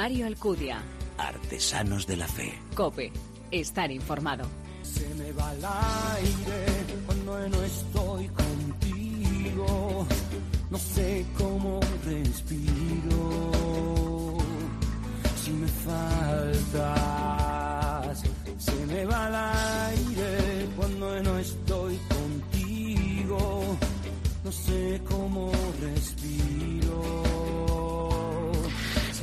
Mario Alcudia. Artesanos de la Fe. Cope. Estar informado. Se me va el aire cuando no estoy contigo. No sé cómo respiro. Si me faltas, se me va el aire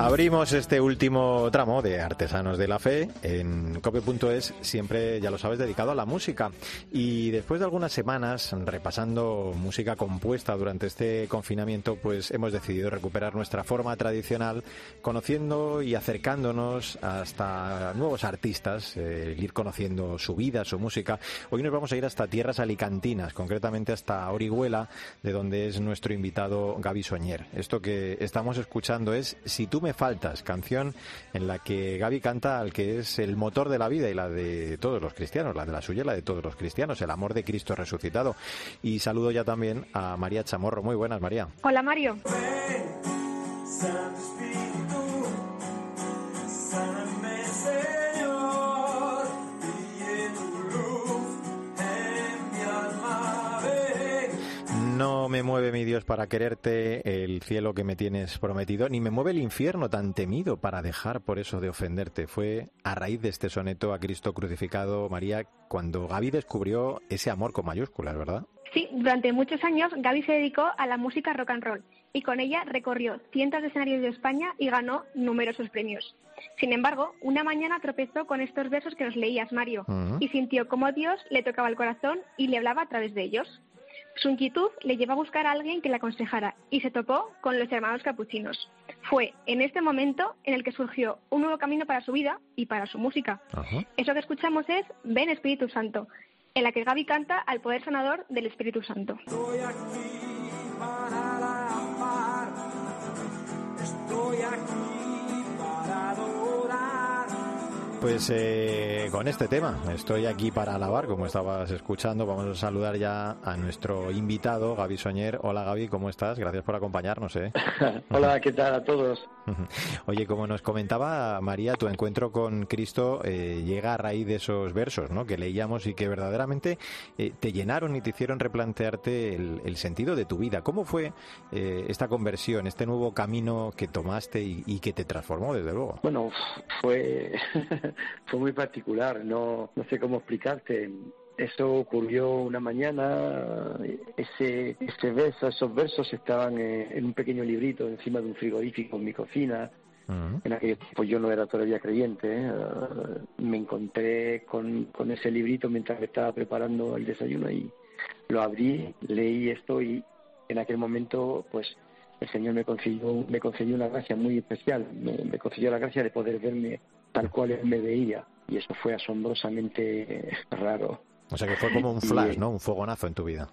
Abrimos este último tramo de Artesanos de la Fe en cope.es, siempre, ya lo sabes, dedicado a la música. Y después de algunas semanas repasando música compuesta durante este confinamiento, pues hemos decidido recuperar nuestra forma tradicional, conociendo y acercándonos hasta nuevos artistas, eh, ir conociendo su vida, su música. Hoy nos vamos a ir hasta tierras alicantinas, concretamente hasta Orihuela, de donde es nuestro invitado Gaby Soñer. Esto que estamos escuchando es Si tú me faltas, canción en la que Gaby canta al que es el motor de la vida y la de todos los cristianos, la de la suya y la de todos los cristianos, el amor de Cristo resucitado. Y saludo ya también a María Chamorro. Muy buenas, María. Hola, Mario. No me mueve mi Dios para quererte el cielo que me tienes prometido, ni me mueve el infierno tan temido para dejar por eso de ofenderte. Fue a raíz de este soneto a Cristo crucificado, María, cuando Gaby descubrió ese amor con mayúsculas, ¿verdad? Sí, durante muchos años Gaby se dedicó a la música rock and roll y con ella recorrió cientos de escenarios de España y ganó numerosos premios. Sin embargo, una mañana tropezó con estos versos que nos leías, Mario, y sintió cómo Dios le tocaba el corazón y le hablaba a través de ellos. Su inquietud le llevó a buscar a alguien que le aconsejara y se topó con los hermanos capuchinos. Fue en este momento en el que surgió un nuevo camino para su vida y para su música. Eso que escuchamos es Ven Espíritu Santo, en la que Gaby canta al poder sanador del Espíritu Santo. Estoy aquí para amar. Estoy aquí Pues eh, con este tema, estoy aquí para alabar, como estabas escuchando. Vamos a saludar ya a nuestro invitado, Gaby Soñer. Hola Gaby, ¿cómo estás? Gracias por acompañarnos. ¿eh? Hola, ¿qué tal a todos? Oye, como nos comentaba María, tu encuentro con Cristo eh, llega a raíz de esos versos ¿no? que leíamos y que verdaderamente eh, te llenaron y te hicieron replantearte el, el sentido de tu vida. ¿Cómo fue eh, esta conversión, este nuevo camino que tomaste y, y que te transformó, desde luego? Bueno, fue, fue muy particular, no, no sé cómo explicarte. Eso ocurrió una mañana, ese, ese verso, esos versos estaban eh, en un pequeño librito encima de un frigorífico en mi cocina. En aquel tiempo yo no era todavía creyente. ¿eh? Ah, me encontré con, con ese librito mientras estaba preparando el desayuno y lo abrí, leí esto y en aquel momento pues el Señor me concedió, me concedió una gracia muy especial, me, me concedió la gracia de poder verme tal cual Él me veía y eso fue asombrosamente raro. O sea que fue como un flash, Sí. ¿no? Un fogonazo en tu vida.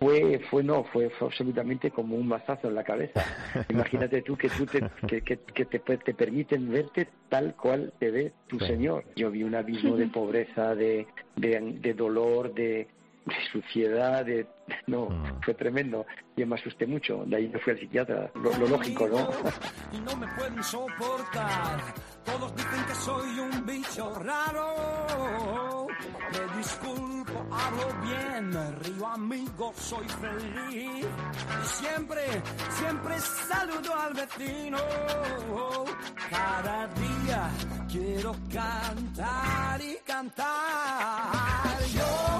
Fue, fue no, fue, fue absolutamente como un mazazo en la cabeza. Imagínate tú que tú te, que, que, que te, te permiten verte tal cual te ve tu Sí. Señor. Yo vi un abismo de pobreza, de, de, de dolor, de, de suciedad, de no, Mm. fue tremendo. Yo me asusté mucho. De ahí me fui al psiquiatra. Lo, lo lógico, ¿no? y no me pueden soportar. Todos dicen que soy un bicho raro. Me disculpo, hablo bien, río amigo, soy feliz. Y siempre, siempre saludo al vecino. Cada día quiero cantar y cantar. Yo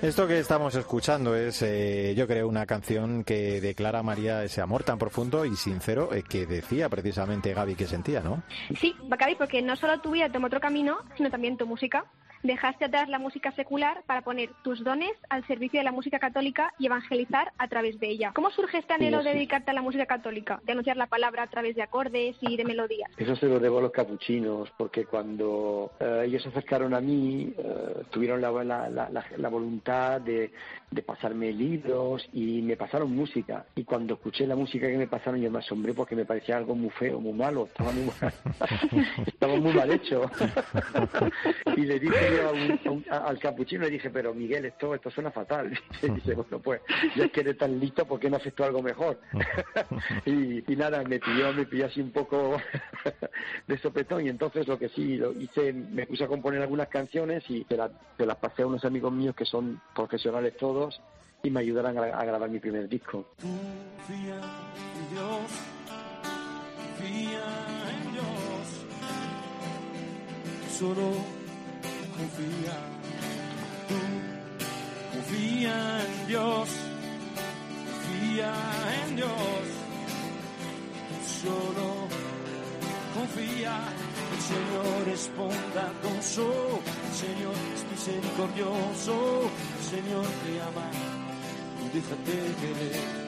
Esto que estamos escuchando es, eh, yo creo, una canción que declara María ese amor tan profundo y sincero eh, que decía precisamente Gaby que sentía, ¿no? Sí, Gaby, porque no solo tu vida tomó otro camino, sino también tu música. Dejaste atrás la música secular para poner tus dones al servicio de la música católica y evangelizar a través de ella. ¿Cómo surge este anhelo de dedicarte a la música católica, de anunciar la palabra a través de acordes y de melodías? Eso se lo debo a los capuchinos, porque cuando eh, ellos se acercaron a mí, eh, tuvieron la, la, la, la voluntad de, de, pasarme libros y me pasaron música. Y cuando escuché la música que me pasaron, yo me asombré porque me parecía algo muy feo, muy malo, estaba muy estaba muy mal hecho. y le dije yo al capuchino, le dije, pero Miguel, esto, esto suena fatal. Y dice, bueno, pues ya es que eres tan listo, ¿por qué no haces tú algo mejor? y, y, nada, me pilló, me pilló así un poco de sopetón y entonces lo que sí lo hice, me puse a componer algunas canciones y se, se las pasé a unos amigos míos que son profesionales todos y me ayudarán a, a grabar mi primer disco. Confía en Dios, confía en Dios, solo confía. Tú confía en Dios, confía en Dios, solo confía. El Señor responda con su, el Señor es misericordioso, el Señor te ama y déjate querer.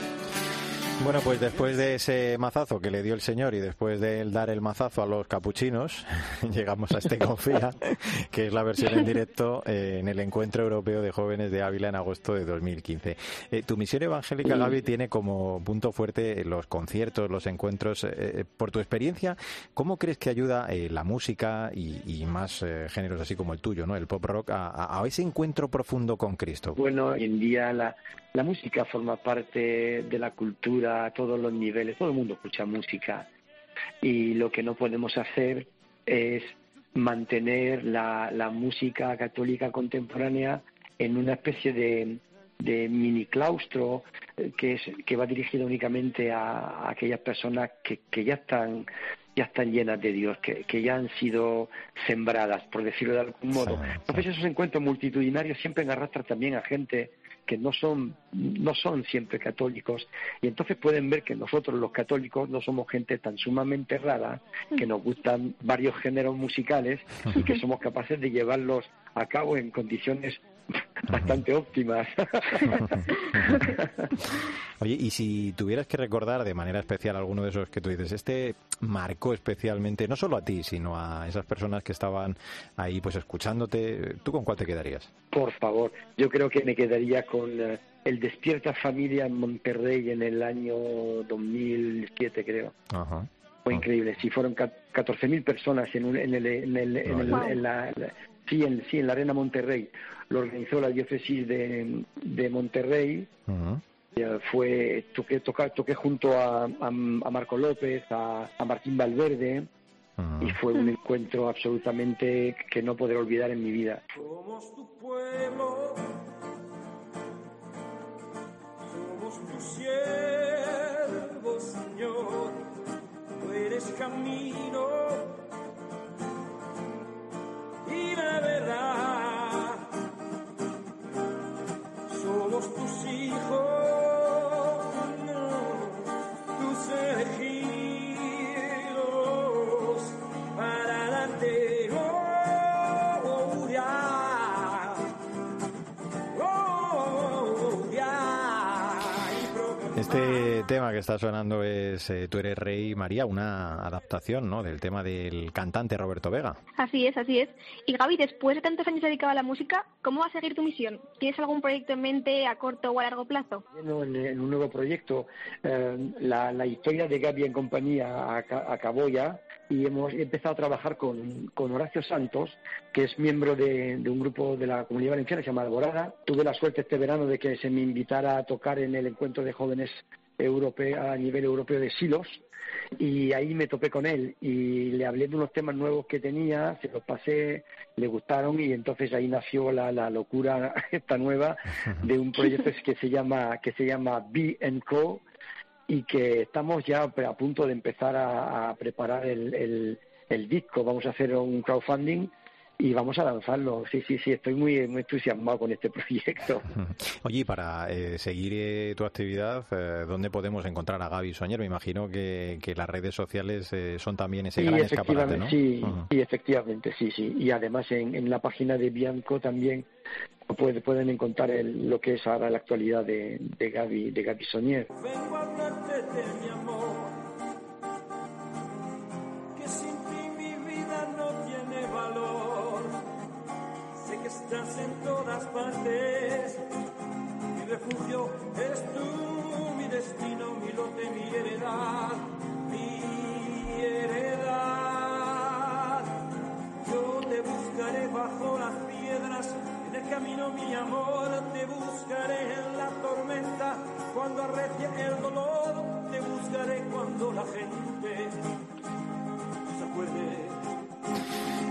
Bueno, pues después de ese mazazo que le dio el señor y después de él dar el mazazo a los capuchinos, llegamos a este Confía, que es la versión en directo eh, en el Encuentro Europeo de Jóvenes de Ávila en agosto de 2015. Eh, tu misión evangélica, Gaby, tiene como punto fuerte los conciertos, los encuentros. Eh, por tu experiencia, ¿cómo crees que ayuda la música y, y más géneros así como el tuyo, no el pop rock, a, a ese encuentro profundo con Cristo? Bueno, hoy en día la, la música forma parte de la cultura a todos los niveles, todo el mundo escucha música y lo que no podemos hacer es mantener la, la música católica contemporánea en una especie de, de mini claustro que, es, que va dirigido únicamente a, a aquellas personas que, que ya están ya están llenas de Dios, que, que, ya han sido sembradas, por decirlo de algún modo. Entonces esos encuentros multitudinarios siempre arrastran también a gente que no son, no son siempre católicos y entonces pueden ver que nosotros los católicos no somos gente tan sumamente rara, que nos gustan varios géneros musicales y que somos capaces de llevarlos a cabo en condiciones bastante óptimas. Oye, y si tuvieras que recordar de manera especial alguno de esos que tú dices, este marcó especialmente, no solo a ti, sino a esas personas que estaban ahí pues escuchándote, ¿tú con cuál te quedarías? Por favor, yo creo que me quedaría con uh, el Despierta Familia en Monterrey en el año 2007, creo. Ajá. Fue increíble, sí, fueron 14.000 personas en, un, en, el, en, el, en, el, en la sí en, sí, en la Arena Monterrey. Lo organizó la diócesis de, de Monterrey. Uh -huh. Fue, toqué, toqué, toqué junto a, a, a Marco López, a, a Martín Valverde, uh -huh. y fue un encuentro absolutamente que no podré olvidar en mi vida. Somos tu pueblo, somos tus siervos, Señor, tú eres camino tema que está sonando es eh, Tú eres rey, María, una adaptación ¿no? del tema del cantante Roberto Vega. Así es, así es. Y Gaby, después de tantos años dedicado a la música, ¿cómo va a seguir tu misión? ¿Tienes algún proyecto en mente a corto o a largo plazo? Bueno, en, en un nuevo proyecto, eh, la, la, historia de Gaby en compañía ac acabó ya y hemos empezado a trabajar con, con Horacio Santos, que es miembro de, de, un grupo de la Comunidad Valenciana, se llama Alborada. Tuve la suerte este verano de que se me invitara a tocar en el encuentro de jóvenes a nivel europeo de Silos y ahí me topé con él y le hablé de unos temas nuevos que tenía, se los pasé, le gustaron y entonces ahí nació la, la locura esta nueva de un proyecto que se llama que se llama Be Co y que estamos ya a punto de empezar a, a preparar el, el, el, disco. Vamos a hacer un crowdfunding y vamos a lanzarlo. Sí, sí, sí, estoy muy, muy entusiasmado con este proyecto. Oye, para eh, seguir eh, tu actividad, eh, ¿dónde podemos encontrar a Gaby Soñer? Me imagino que, que las redes sociales son también ese gran escaparate, ¿no? Sí, sí, efectivamente, sí, sí. Y además en, en la página de Bianco también puede, pueden encontrar el, lo que es ahora la actualidad de, de Gaby, de Gaby Soñer. Vengo a hablarte de mi amor, Estás en todas partes, mi refugio eres tú, mi destino, mi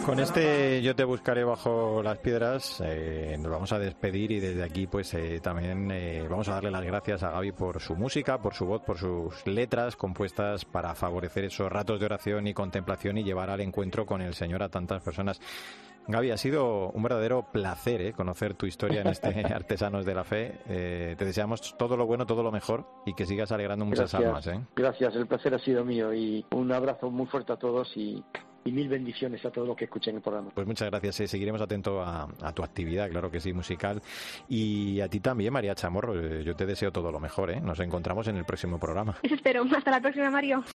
con este Yo te buscaré bajo las piedras eh, nos vamos a despedir y desde aquí pues eh, también eh, vamos a darle las gracias a Gaby por su música, por su voz, por sus letras compuestas para favorecer esos ratos de oración y contemplación y llevar al encuentro con el Señor a tantas personas. Gaby, ha sido un verdadero placer ¿eh? conocer tu historia en este Artesanos de la Fe. Eh, te deseamos todo lo bueno, todo lo mejor y que sigas alegrando muchas almas. ¿eh? Gracias, el placer ha sido mío y un abrazo muy fuerte a todos y, y mil bendiciones a todos los que escuchen el programa. Pues muchas gracias, eh. seguiremos atentos a, a, tu actividad, claro que sí, musical. Y a ti también, María Chamorro, yo te deseo todo lo mejor. ¿eh? Nos encontramos en el próximo programa. Eso espero. Hasta la próxima, Mario.